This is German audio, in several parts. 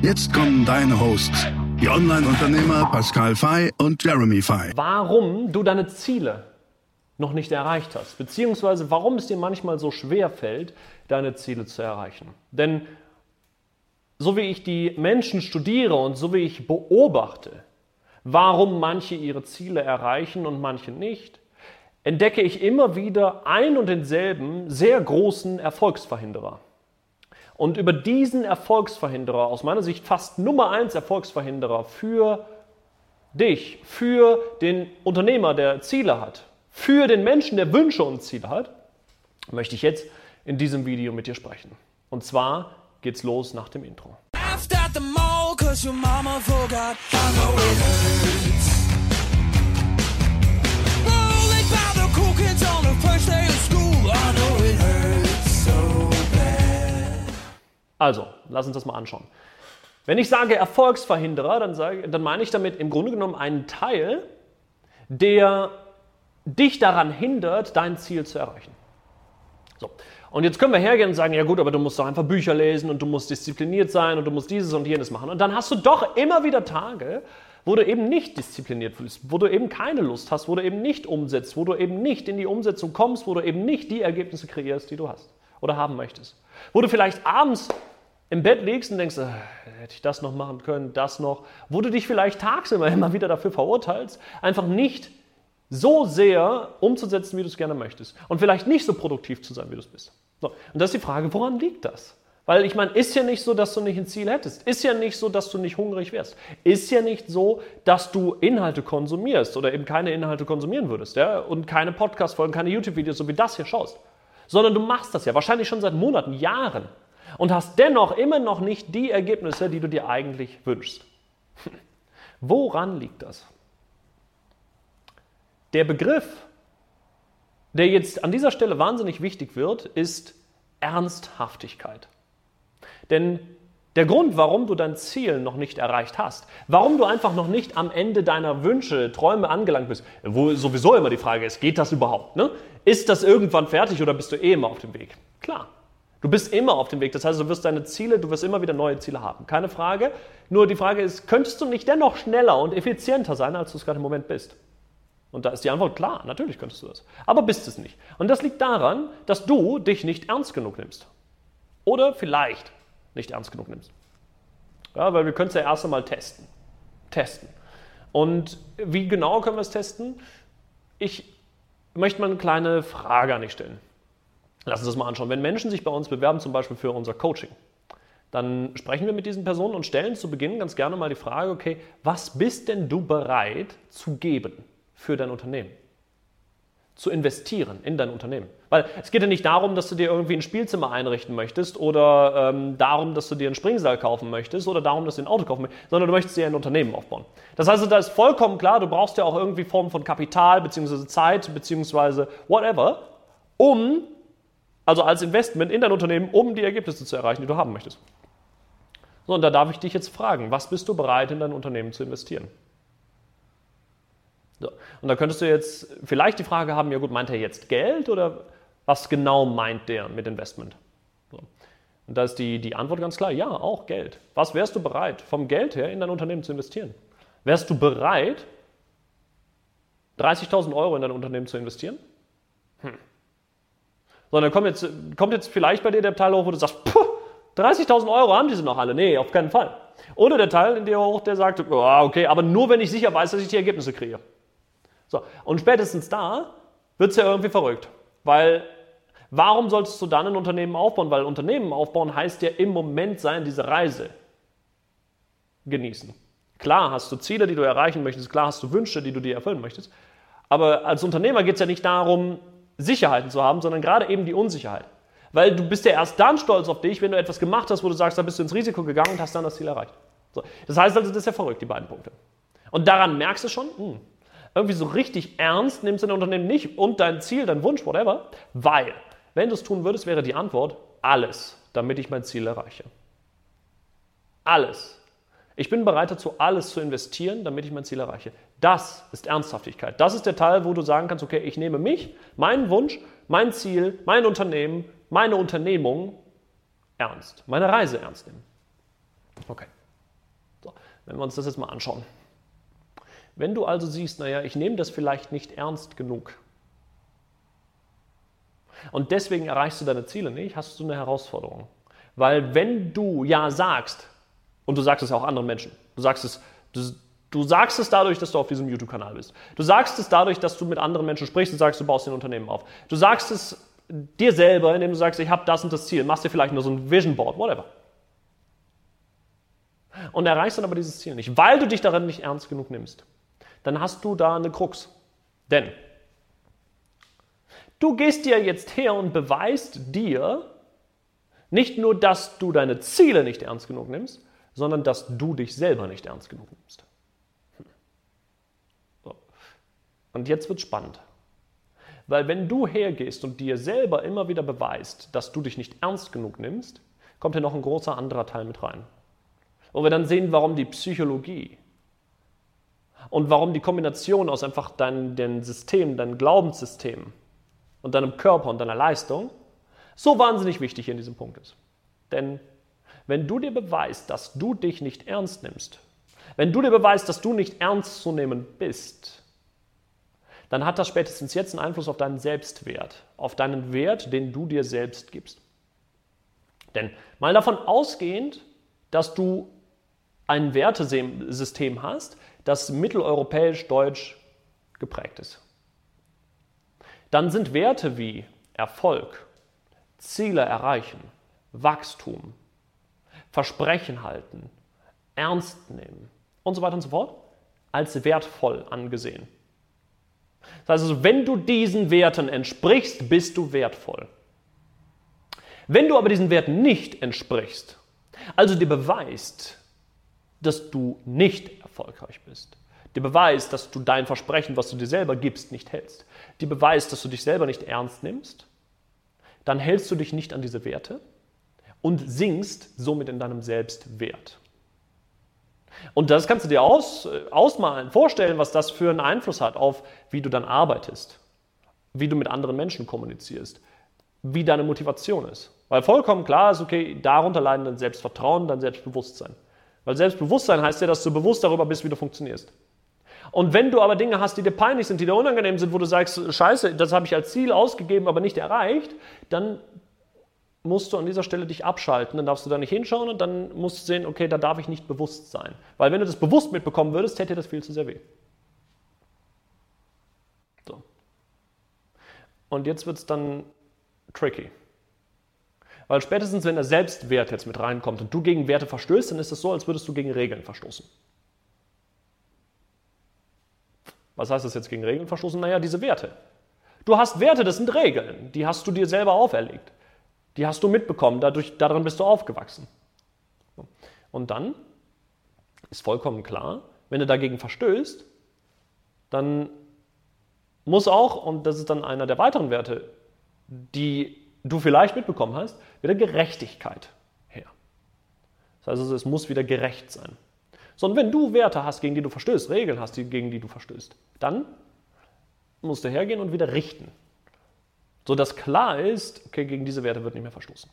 Jetzt kommen deine Hosts, die Online-Unternehmer Pascal Fay und Jeremy Fay. Warum du deine Ziele noch nicht erreicht hast, beziehungsweise warum es dir manchmal so schwer fällt, deine Ziele zu erreichen. Denn so wie ich die Menschen studiere und so wie ich beobachte, warum manche ihre Ziele erreichen und manche nicht, entdecke ich immer wieder ein und denselben sehr großen Erfolgsverhinderer. Und über diesen Erfolgsverhinderer, aus meiner Sicht fast Nummer eins Erfolgsverhinderer für dich, für den Unternehmer, der Ziele hat, für den Menschen, der Wünsche und Ziele hat, möchte ich jetzt in diesem Video mit dir sprechen. Und zwar geht's los nach dem Intro. Also, lass uns das mal anschauen. Wenn ich sage Erfolgsverhinderer, dann, sage, dann meine ich damit im Grunde genommen einen Teil, der dich daran hindert, dein Ziel zu erreichen. So. Und jetzt können wir hergehen und sagen, ja gut, aber du musst doch einfach Bücher lesen und du musst diszipliniert sein und du musst dieses und jenes machen. Und dann hast du doch immer wieder Tage, wo du eben nicht diszipliniert bist, wo du eben keine Lust hast, wo du eben nicht umsetzt, wo du eben nicht in die Umsetzung kommst, wo du eben nicht die Ergebnisse kreierst, die du hast oder haben möchtest. Wo du vielleicht abends im Bett liegst und denkst, äh, hätte ich das noch machen können, das noch, wo du dich vielleicht tagsüber immer wieder dafür verurteilst, einfach nicht so sehr umzusetzen, wie du es gerne möchtest. Und vielleicht nicht so produktiv zu sein, wie du es bist. So. Und das ist die Frage, woran liegt das? Weil ich meine, ist ja nicht so, dass du nicht ein Ziel hättest. Ist ja nicht so, dass du nicht hungrig wärst. Ist ja nicht so, dass du Inhalte konsumierst oder eben keine Inhalte konsumieren würdest. Ja? Und keine Podcast-Folgen, keine YouTube-Videos, so wie das hier schaust. Sondern du machst das ja wahrscheinlich schon seit Monaten, Jahren. Und hast dennoch immer noch nicht die Ergebnisse, die du dir eigentlich wünschst. Woran liegt das? Der Begriff, der jetzt an dieser Stelle wahnsinnig wichtig wird, ist Ernsthaftigkeit. Denn der Grund, warum du dein Ziel noch nicht erreicht hast, warum du einfach noch nicht am Ende deiner Wünsche, Träume angelangt bist, wo sowieso immer die Frage ist, geht das überhaupt? Ne? Ist das irgendwann fertig oder bist du eh immer auf dem Weg? Klar, du bist immer auf dem Weg. Das heißt, du wirst deine Ziele, du wirst immer wieder neue Ziele haben. Keine Frage. Nur die Frage ist, könntest du nicht dennoch schneller und effizienter sein, als du es gerade im Moment bist? Und da ist die Antwort klar, natürlich könntest du das. Aber bist es nicht. Und das liegt daran, dass du dich nicht ernst genug nimmst. Oder vielleicht nicht ernst genug nimmst. Ja, weil wir können es ja erst einmal testen. Testen. Und wie genau können wir es testen? Ich möchte mal eine kleine Frage an dich stellen. Lass uns das mal anschauen. Wenn Menschen sich bei uns bewerben, zum Beispiel für unser Coaching, dann sprechen wir mit diesen Personen und stellen zu Beginn ganz gerne mal die Frage, okay, was bist denn du bereit zu geben? für dein Unternehmen. Zu investieren in dein Unternehmen. Weil es geht ja nicht darum, dass du dir irgendwie ein Spielzimmer einrichten möchtest oder ähm, darum, dass du dir einen Springsaal kaufen möchtest oder darum, dass du ein Auto kaufen möchtest, sondern du möchtest dir ein Unternehmen aufbauen. Das heißt, da ist vollkommen klar, du brauchst ja auch irgendwie Formen von Kapital bzw. Zeit bzw. whatever, um, also als Investment in dein Unternehmen, um die Ergebnisse zu erreichen, die du haben möchtest. So, und da darf ich dich jetzt fragen, was bist du bereit in dein Unternehmen zu investieren? So. Und da könntest du jetzt vielleicht die Frage haben, ja gut, meint er jetzt Geld oder was genau meint der mit Investment? So. Und da ist die, die Antwort ganz klar, ja, auch Geld. Was wärst du bereit, vom Geld her in dein Unternehmen zu investieren? Wärst du bereit, 30.000 Euro in dein Unternehmen zu investieren? Hm. Sondern kommt jetzt, kommt jetzt vielleicht bei dir der Teil hoch, wo du sagst, 30.000 Euro haben diese noch alle. Nee, auf keinen Fall. Oder der Teil in dir hoch, der sagt, oh, okay, aber nur wenn ich sicher weiß, dass ich die Ergebnisse kriege. So, und spätestens da wird es ja irgendwie verrückt. Weil warum solltest du dann ein Unternehmen aufbauen? Weil Unternehmen aufbauen heißt ja im Moment sein, diese Reise genießen. Klar hast du Ziele, die du erreichen möchtest, klar hast du Wünsche, die du dir erfüllen möchtest. Aber als Unternehmer geht es ja nicht darum, Sicherheiten zu haben, sondern gerade eben die Unsicherheit. Weil du bist ja erst dann stolz auf dich, wenn du etwas gemacht hast, wo du sagst, da bist du ins Risiko gegangen und hast dann das Ziel erreicht. So. Das heißt also, das ist ja verrückt, die beiden Punkte. Und daran merkst du schon, mh, hm, irgendwie so richtig ernst nimmst dein Unternehmen nicht und dein Ziel, dein Wunsch, whatever, weil, wenn du es tun würdest, wäre die Antwort alles, damit ich mein Ziel erreiche. Alles. Ich bin bereit dazu, alles zu investieren, damit ich mein Ziel erreiche. Das ist Ernsthaftigkeit. Das ist der Teil, wo du sagen kannst, okay, ich nehme mich, meinen Wunsch, mein Ziel, mein Unternehmen, meine Unternehmung ernst, meine Reise ernst nehmen. Okay. So, wenn wir uns das jetzt mal anschauen. Wenn du also siehst, naja, ich nehme das vielleicht nicht ernst genug und deswegen erreichst du deine Ziele nicht, hast du eine Herausforderung. Weil wenn du ja sagst, und du sagst es auch anderen Menschen. Du sagst es, du, du sagst es dadurch, dass du auf diesem YouTube-Kanal bist. Du sagst es dadurch, dass du mit anderen Menschen sprichst und sagst, du baust ein Unternehmen auf. Du sagst es dir selber, indem du sagst, ich habe das und das Ziel. Machst dir vielleicht nur so ein Vision Board, whatever. Und erreichst dann aber dieses Ziel nicht, weil du dich darin nicht ernst genug nimmst. Dann hast du da eine Krux. Denn du gehst dir jetzt her und beweist dir nicht nur, dass du deine Ziele nicht ernst genug nimmst, sondern dass du dich selber nicht ernst genug nimmst. So. Und jetzt wird spannend. Weil wenn du hergehst und dir selber immer wieder beweist, dass du dich nicht ernst genug nimmst, kommt hier noch ein großer anderer Teil mit rein. Wo wir dann sehen, warum die Psychologie und warum die Kombination aus einfach deinem System, deinem Glaubenssystem und deinem Körper und deiner Leistung so wahnsinnig wichtig in diesem Punkt ist. Denn wenn du dir beweist, dass du dich nicht ernst nimmst, wenn du dir beweist, dass du nicht ernst zu nehmen bist, dann hat das spätestens jetzt einen Einfluss auf deinen Selbstwert, auf deinen Wert, den du dir selbst gibst. Denn mal davon ausgehend, dass du ein Wertesystem hast, das mitteleuropäisch-deutsch geprägt ist, dann sind Werte wie Erfolg, Ziele erreichen, Wachstum, Versprechen halten, ernst nehmen und so weiter und so fort als wertvoll angesehen. Das heißt also, wenn du diesen Werten entsprichst, bist du wertvoll. Wenn du aber diesen Werten nicht entsprichst, also dir beweist, dass du nicht erfolgreich bist, dir beweist, dass du dein Versprechen, was du dir selber gibst, nicht hältst, dir beweist, dass du dich selber nicht ernst nimmst, dann hältst du dich nicht an diese Werte und sinkst somit in deinem Selbstwert. Und das kannst du dir aus, äh, ausmalen, vorstellen, was das für einen Einfluss hat auf, wie du dann arbeitest, wie du mit anderen Menschen kommunizierst, wie deine Motivation ist. Weil vollkommen klar ist, okay, darunter leiden dein Selbstvertrauen, dein Selbstbewusstsein. Weil Selbstbewusstsein heißt ja, dass du bewusst darüber bist, wie du funktionierst. Und wenn du aber Dinge hast, die dir peinlich sind, die dir unangenehm sind, wo du sagst, scheiße, das habe ich als Ziel ausgegeben, aber nicht erreicht, dann musst du an dieser Stelle dich abschalten, dann darfst du da nicht hinschauen und dann musst du sehen, okay, da darf ich nicht bewusst sein. Weil wenn du das bewusst mitbekommen würdest, hätte dir das viel zu sehr weh. So. Und jetzt wird es dann tricky. Weil spätestens, wenn der Selbstwert jetzt mit reinkommt und du gegen Werte verstößt, dann ist es so, als würdest du gegen Regeln verstoßen. Was heißt das jetzt gegen Regeln verstoßen? Naja, diese Werte. Du hast Werte, das sind Regeln, die hast du dir selber auferlegt. Die hast du mitbekommen, dadurch, darin bist du aufgewachsen. Und dann ist vollkommen klar, wenn du dagegen verstößt, dann muss auch, und das ist dann einer der weiteren Werte, die du vielleicht mitbekommen hast, wieder Gerechtigkeit her. Das heißt also, es muss wieder gerecht sein. Sondern wenn du Werte hast, gegen die du verstößt, Regeln hast, gegen die du verstößt, dann musst du hergehen und wieder richten sodass klar ist, okay, gegen diese Werte wird nicht mehr verstoßen.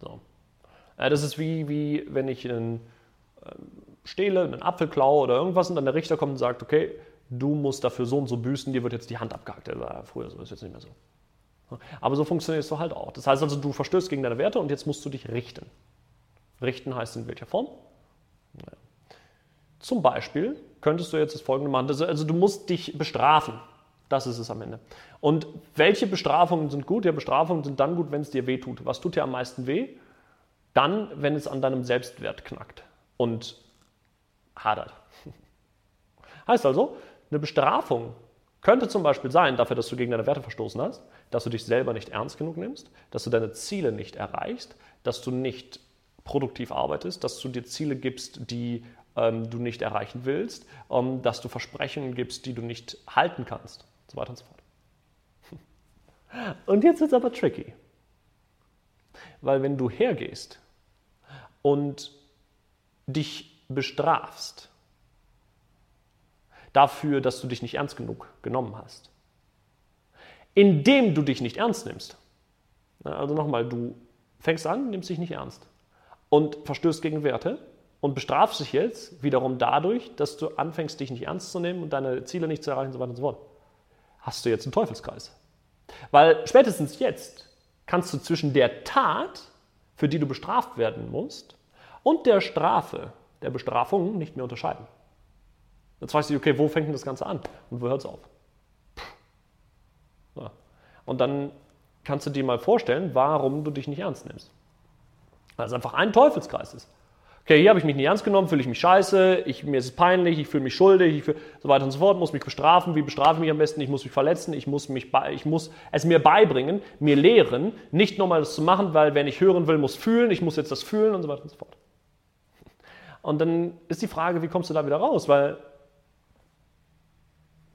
So. Äh, das ist wie, wie wenn ich einen, äh, stehle, einen Apfel klaue oder irgendwas und dann der Richter kommt und sagt, okay, du musst dafür so und so büßen, dir wird jetzt die Hand abgehackt. Das war früher so, ist jetzt nicht mehr so. Aber so funktioniert es so halt auch. Das heißt also, du verstößt gegen deine Werte und jetzt musst du dich richten. Richten heißt in welcher Form? Naja. Zum Beispiel könntest du jetzt das folgende machen. Also du musst dich bestrafen. Das ist es am Ende. Und welche Bestrafungen sind gut? Ja, Bestrafungen sind dann gut, wenn es dir weh tut. Was tut dir am meisten weh? Dann, wenn es an deinem Selbstwert knackt und hadert. Heißt also, eine Bestrafung könnte zum Beispiel sein, dafür, dass du gegen deine Werte verstoßen hast, dass du dich selber nicht ernst genug nimmst, dass du deine Ziele nicht erreichst, dass du nicht produktiv arbeitest, dass du dir Ziele gibst, die ähm, du nicht erreichen willst, ähm, dass du Versprechungen gibst, die du nicht halten kannst, und so weiter und so fort. Und jetzt wird es aber tricky. Weil wenn du hergehst und dich bestrafst dafür, dass du dich nicht ernst genug genommen hast, indem du dich nicht ernst nimmst, also nochmal, du fängst an, nimmst dich nicht ernst und verstößt gegen Werte und bestrafst dich jetzt wiederum dadurch, dass du anfängst, dich nicht ernst zu nehmen und deine Ziele nicht zu erreichen und so weiter und so fort. Hast du jetzt einen Teufelskreis. Weil spätestens jetzt kannst du zwischen der Tat, für die du bestraft werden musst, und der Strafe, der Bestrafung nicht mehr unterscheiden. Jetzt weißt du, okay, wo fängt denn das Ganze an und wo hört es auf? So. Und dann kannst du dir mal vorstellen, warum du dich nicht ernst nimmst. Weil es einfach ein Teufelskreis ist. Okay, hier habe ich mich nicht ernst genommen, fühle ich mich scheiße, ich, mir ist es peinlich, ich fühle mich schuldig, ich fühl, so weiter und so fort, muss mich bestrafen. Wie bestrafe ich mich am besten? Ich muss mich verletzen, ich muss, mich ich muss es mir beibringen, mir lehren, nicht nochmal das zu machen, weil wer nicht hören will, muss fühlen, ich muss jetzt das fühlen und so weiter und so fort. Und dann ist die Frage, wie kommst du da wieder raus? Weil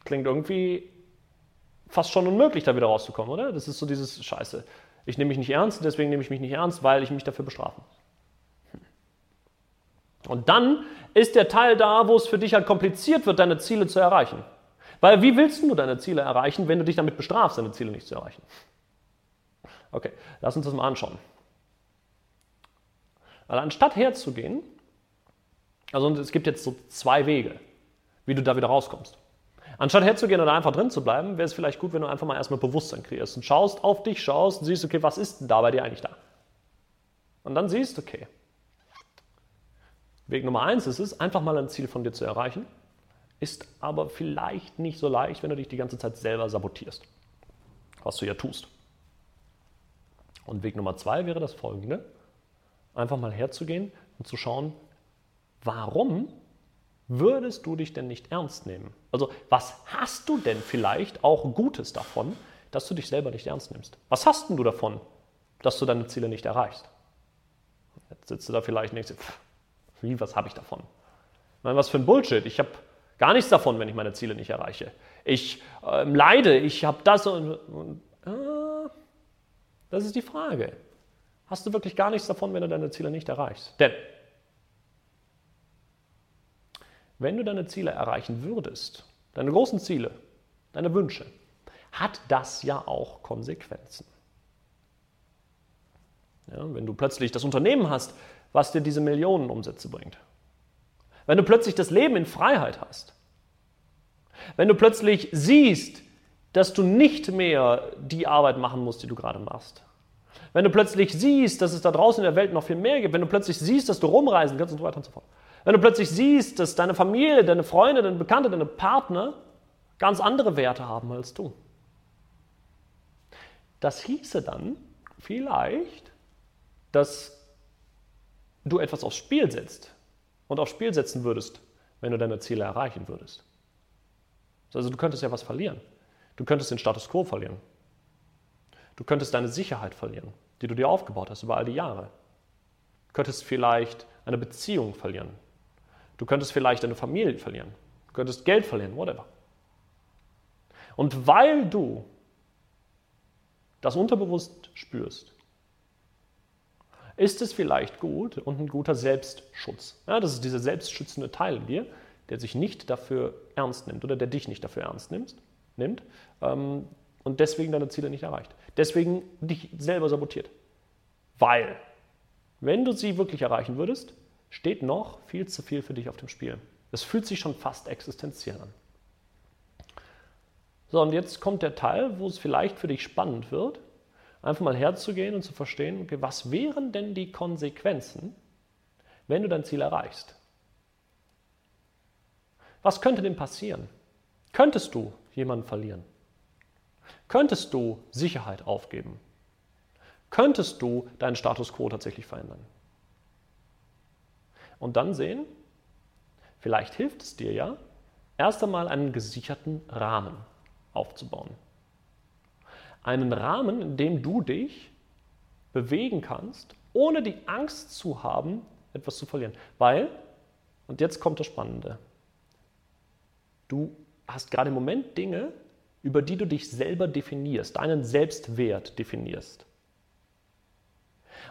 klingt irgendwie fast schon unmöglich, da wieder rauszukommen, oder? Das ist so dieses Scheiße. Ich nehme mich nicht ernst, deswegen nehme ich mich nicht ernst, weil ich mich dafür bestrafen muss. Und dann ist der Teil da, wo es für dich halt kompliziert wird, deine Ziele zu erreichen. Weil wie willst du deine Ziele erreichen, wenn du dich damit bestrafst, deine Ziele nicht zu erreichen? Okay, lass uns das mal anschauen. Weil anstatt herzugehen, also es gibt jetzt so zwei Wege, wie du da wieder rauskommst. Anstatt herzugehen oder einfach drin zu bleiben, wäre es vielleicht gut, wenn du einfach mal erstmal Bewusstsein kreierst und schaust auf dich, schaust und siehst, okay, was ist denn da bei dir eigentlich da? Und dann siehst, okay, Weg Nummer eins ist es, einfach mal ein Ziel von dir zu erreichen, ist aber vielleicht nicht so leicht, wenn du dich die ganze Zeit selber sabotierst, was du ja tust. Und Weg Nummer zwei wäre das folgende, einfach mal herzugehen und zu schauen, warum würdest du dich denn nicht ernst nehmen? Also was hast du denn vielleicht auch Gutes davon, dass du dich selber nicht ernst nimmst? Was hast denn du davon, dass du deine Ziele nicht erreichst? Jetzt sitzt du da vielleicht und denkst, pff, wie, was habe ich davon? Meine, was für ein Bullshit. Ich habe gar nichts davon, wenn ich meine Ziele nicht erreiche. Ich äh, leide, ich habe das und, und äh, das ist die Frage. Hast du wirklich gar nichts davon, wenn du deine Ziele nicht erreichst? Denn wenn du deine Ziele erreichen würdest, deine großen Ziele, deine Wünsche, hat das ja auch Konsequenzen. Ja, wenn du plötzlich das Unternehmen hast, was dir diese Millionen Umsätze bringt. Wenn du plötzlich das Leben in Freiheit hast. Wenn du plötzlich siehst, dass du nicht mehr die Arbeit machen musst, die du gerade machst. Wenn du plötzlich siehst, dass es da draußen in der Welt noch viel mehr gibt. Wenn du plötzlich siehst, dass du rumreisen kannst und so weiter und so fort. Wenn du plötzlich siehst, dass deine Familie, deine Freunde, deine Bekannte, deine Partner ganz andere Werte haben als du. Das hieße dann vielleicht, dass du etwas aufs Spiel setzt und aufs Spiel setzen würdest, wenn du deine Ziele erreichen würdest. Also du könntest ja was verlieren. Du könntest den Status quo verlieren. Du könntest deine Sicherheit verlieren, die du dir aufgebaut hast über all die Jahre. Du könntest vielleicht eine Beziehung verlieren. Du könntest vielleicht eine Familie verlieren. Du könntest Geld verlieren, whatever. Und weil du das unterbewusst spürst, ist es vielleicht gut und ein guter Selbstschutz. Ja, das ist dieser selbstschützende Teil in dir, der sich nicht dafür ernst nimmt oder der dich nicht dafür ernst nimmt, nimmt ähm, und deswegen deine Ziele nicht erreicht. Deswegen dich selber sabotiert. Weil, wenn du sie wirklich erreichen würdest, steht noch viel zu viel für dich auf dem Spiel. Es fühlt sich schon fast existenziell an. So, und jetzt kommt der Teil, wo es vielleicht für dich spannend wird, einfach mal herzugehen und zu verstehen, okay, was wären denn die Konsequenzen, wenn du dein Ziel erreichst? Was könnte denn passieren? Könntest du jemanden verlieren? Könntest du Sicherheit aufgeben? Könntest du deinen Status quo tatsächlich verändern? Und dann sehen, vielleicht hilft es dir ja, erst einmal einen gesicherten Rahmen aufzubauen einen Rahmen, in dem du dich bewegen kannst, ohne die Angst zu haben, etwas zu verlieren. Weil, und jetzt kommt das Spannende, du hast gerade im Moment Dinge, über die du dich selber definierst, deinen Selbstwert definierst.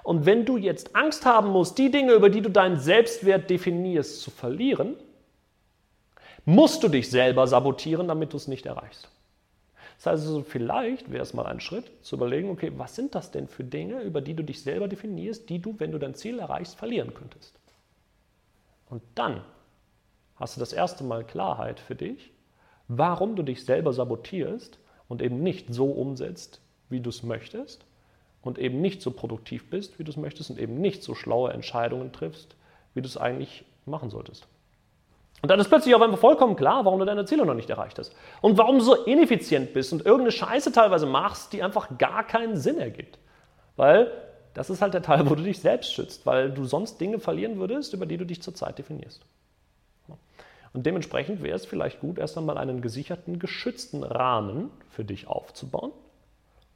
Und wenn du jetzt Angst haben musst, die Dinge, über die du deinen Selbstwert definierst, zu verlieren, musst du dich selber sabotieren, damit du es nicht erreichst. Das heißt also, vielleicht wäre es mal ein Schritt zu überlegen, okay, was sind das denn für Dinge, über die du dich selber definierst, die du, wenn du dein Ziel erreichst, verlieren könntest. Und dann hast du das erste Mal Klarheit für dich, warum du dich selber sabotierst und eben nicht so umsetzt, wie du es möchtest und eben nicht so produktiv bist, wie du es möchtest und eben nicht so schlaue Entscheidungen triffst, wie du es eigentlich machen solltest. Und dann ist plötzlich auf einmal vollkommen klar, warum du deine Ziele noch nicht erreicht hast. Und warum du so ineffizient bist und irgendeine Scheiße teilweise machst, die einfach gar keinen Sinn ergibt. Weil das ist halt der Teil, wo du dich selbst schützt, weil du sonst Dinge verlieren würdest, über die du dich zurzeit definierst. Und dementsprechend wäre es vielleicht gut, erst einmal einen gesicherten, geschützten Rahmen für dich aufzubauen,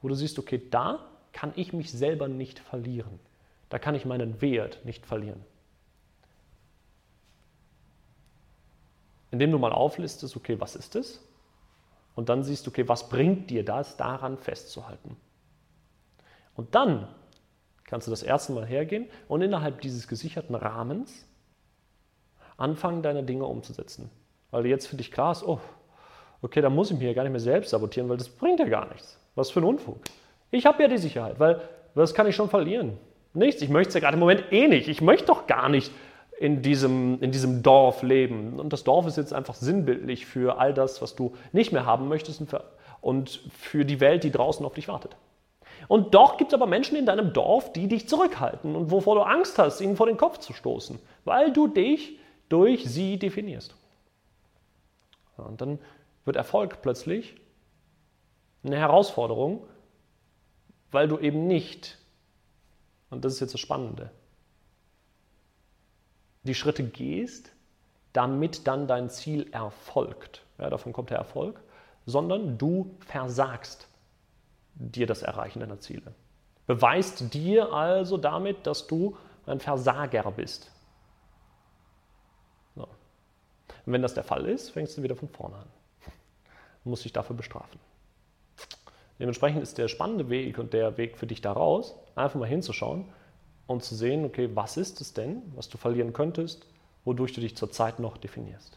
wo du siehst, okay, da kann ich mich selber nicht verlieren. Da kann ich meinen Wert nicht verlieren. Indem du mal auflistest, okay, was ist es? Und dann siehst du, okay, was bringt dir das, daran festzuhalten? Und dann kannst du das erste Mal hergehen und innerhalb dieses gesicherten Rahmens anfangen, deine Dinge umzusetzen. Weil jetzt für dich klar ist, oh, okay, da muss ich mich ja gar nicht mehr selbst sabotieren, weil das bringt ja gar nichts. Was für ein Unfug. Ich habe ja die Sicherheit, weil was kann ich schon verlieren? Nichts. Ich möchte es ja gerade im Moment eh nicht. Ich möchte doch gar nicht in diesem, in diesem Dorf leben. Und das Dorf ist jetzt einfach sinnbildlich für all das, was du nicht mehr haben möchtest und für, und für die Welt, die draußen auf dich wartet. Und doch gibt es aber Menschen in deinem Dorf, die dich zurückhalten und wovor du Angst hast, ihnen vor den Kopf zu stoßen, weil du dich durch sie definierst. Und dann wird Erfolg plötzlich eine Herausforderung, weil du eben nicht, und das ist jetzt das Spannende, die Schritte gehst, damit dann dein Ziel erfolgt. Ja, davon kommt der Erfolg, sondern du versagst dir das Erreichen deiner Ziele. Beweist dir also damit, dass du ein Versager bist. So. Und wenn das der Fall ist, fängst du wieder von vorne an. Du musst dich dafür bestrafen. Dementsprechend ist der spannende Weg und der Weg für dich daraus, einfach mal hinzuschauen und zu sehen, okay, was ist es denn, was du verlieren könntest, wodurch du dich zurzeit noch definierst.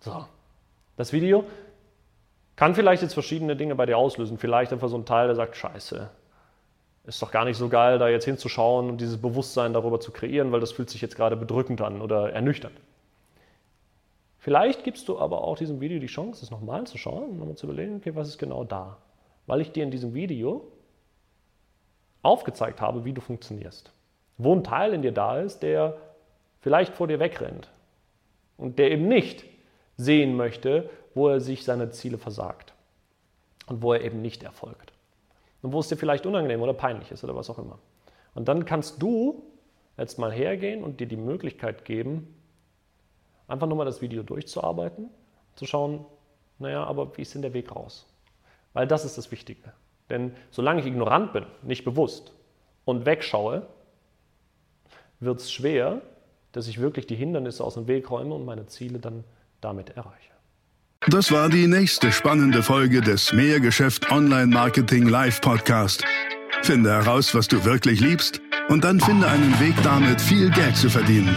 So, das Video kann vielleicht jetzt verschiedene Dinge bei dir auslösen. Vielleicht einfach so ein Teil, der sagt, scheiße, ist doch gar nicht so geil, da jetzt hinzuschauen und dieses Bewusstsein darüber zu kreieren, weil das fühlt sich jetzt gerade bedrückend an oder ernüchternd. Vielleicht gibst du aber auch diesem Video die Chance, es nochmal zu schauen und nochmal zu überlegen, okay, was ist genau da? Weil ich dir in diesem Video aufgezeigt habe, wie du funktionierst. Wo ein Teil in dir da ist, der vielleicht vor dir wegrennt und der eben nicht sehen möchte, wo er sich seine Ziele versagt und wo er eben nicht erfolgt. Und wo es dir vielleicht unangenehm oder peinlich ist oder was auch immer. Und dann kannst du jetzt mal hergehen und dir die Möglichkeit geben, Einfach nur mal das Video durchzuarbeiten, zu schauen, naja, aber wie ist denn der Weg raus? Weil das ist das Wichtige. Denn solange ich ignorant bin, nicht bewusst und wegschaue, wird es schwer, dass ich wirklich die Hindernisse aus dem Weg räume und meine Ziele dann damit erreiche. Das war die nächste spannende Folge des Mehrgeschäft Online Marketing Live Podcast. Finde heraus, was du wirklich liebst und dann finde einen Weg damit, viel Geld zu verdienen.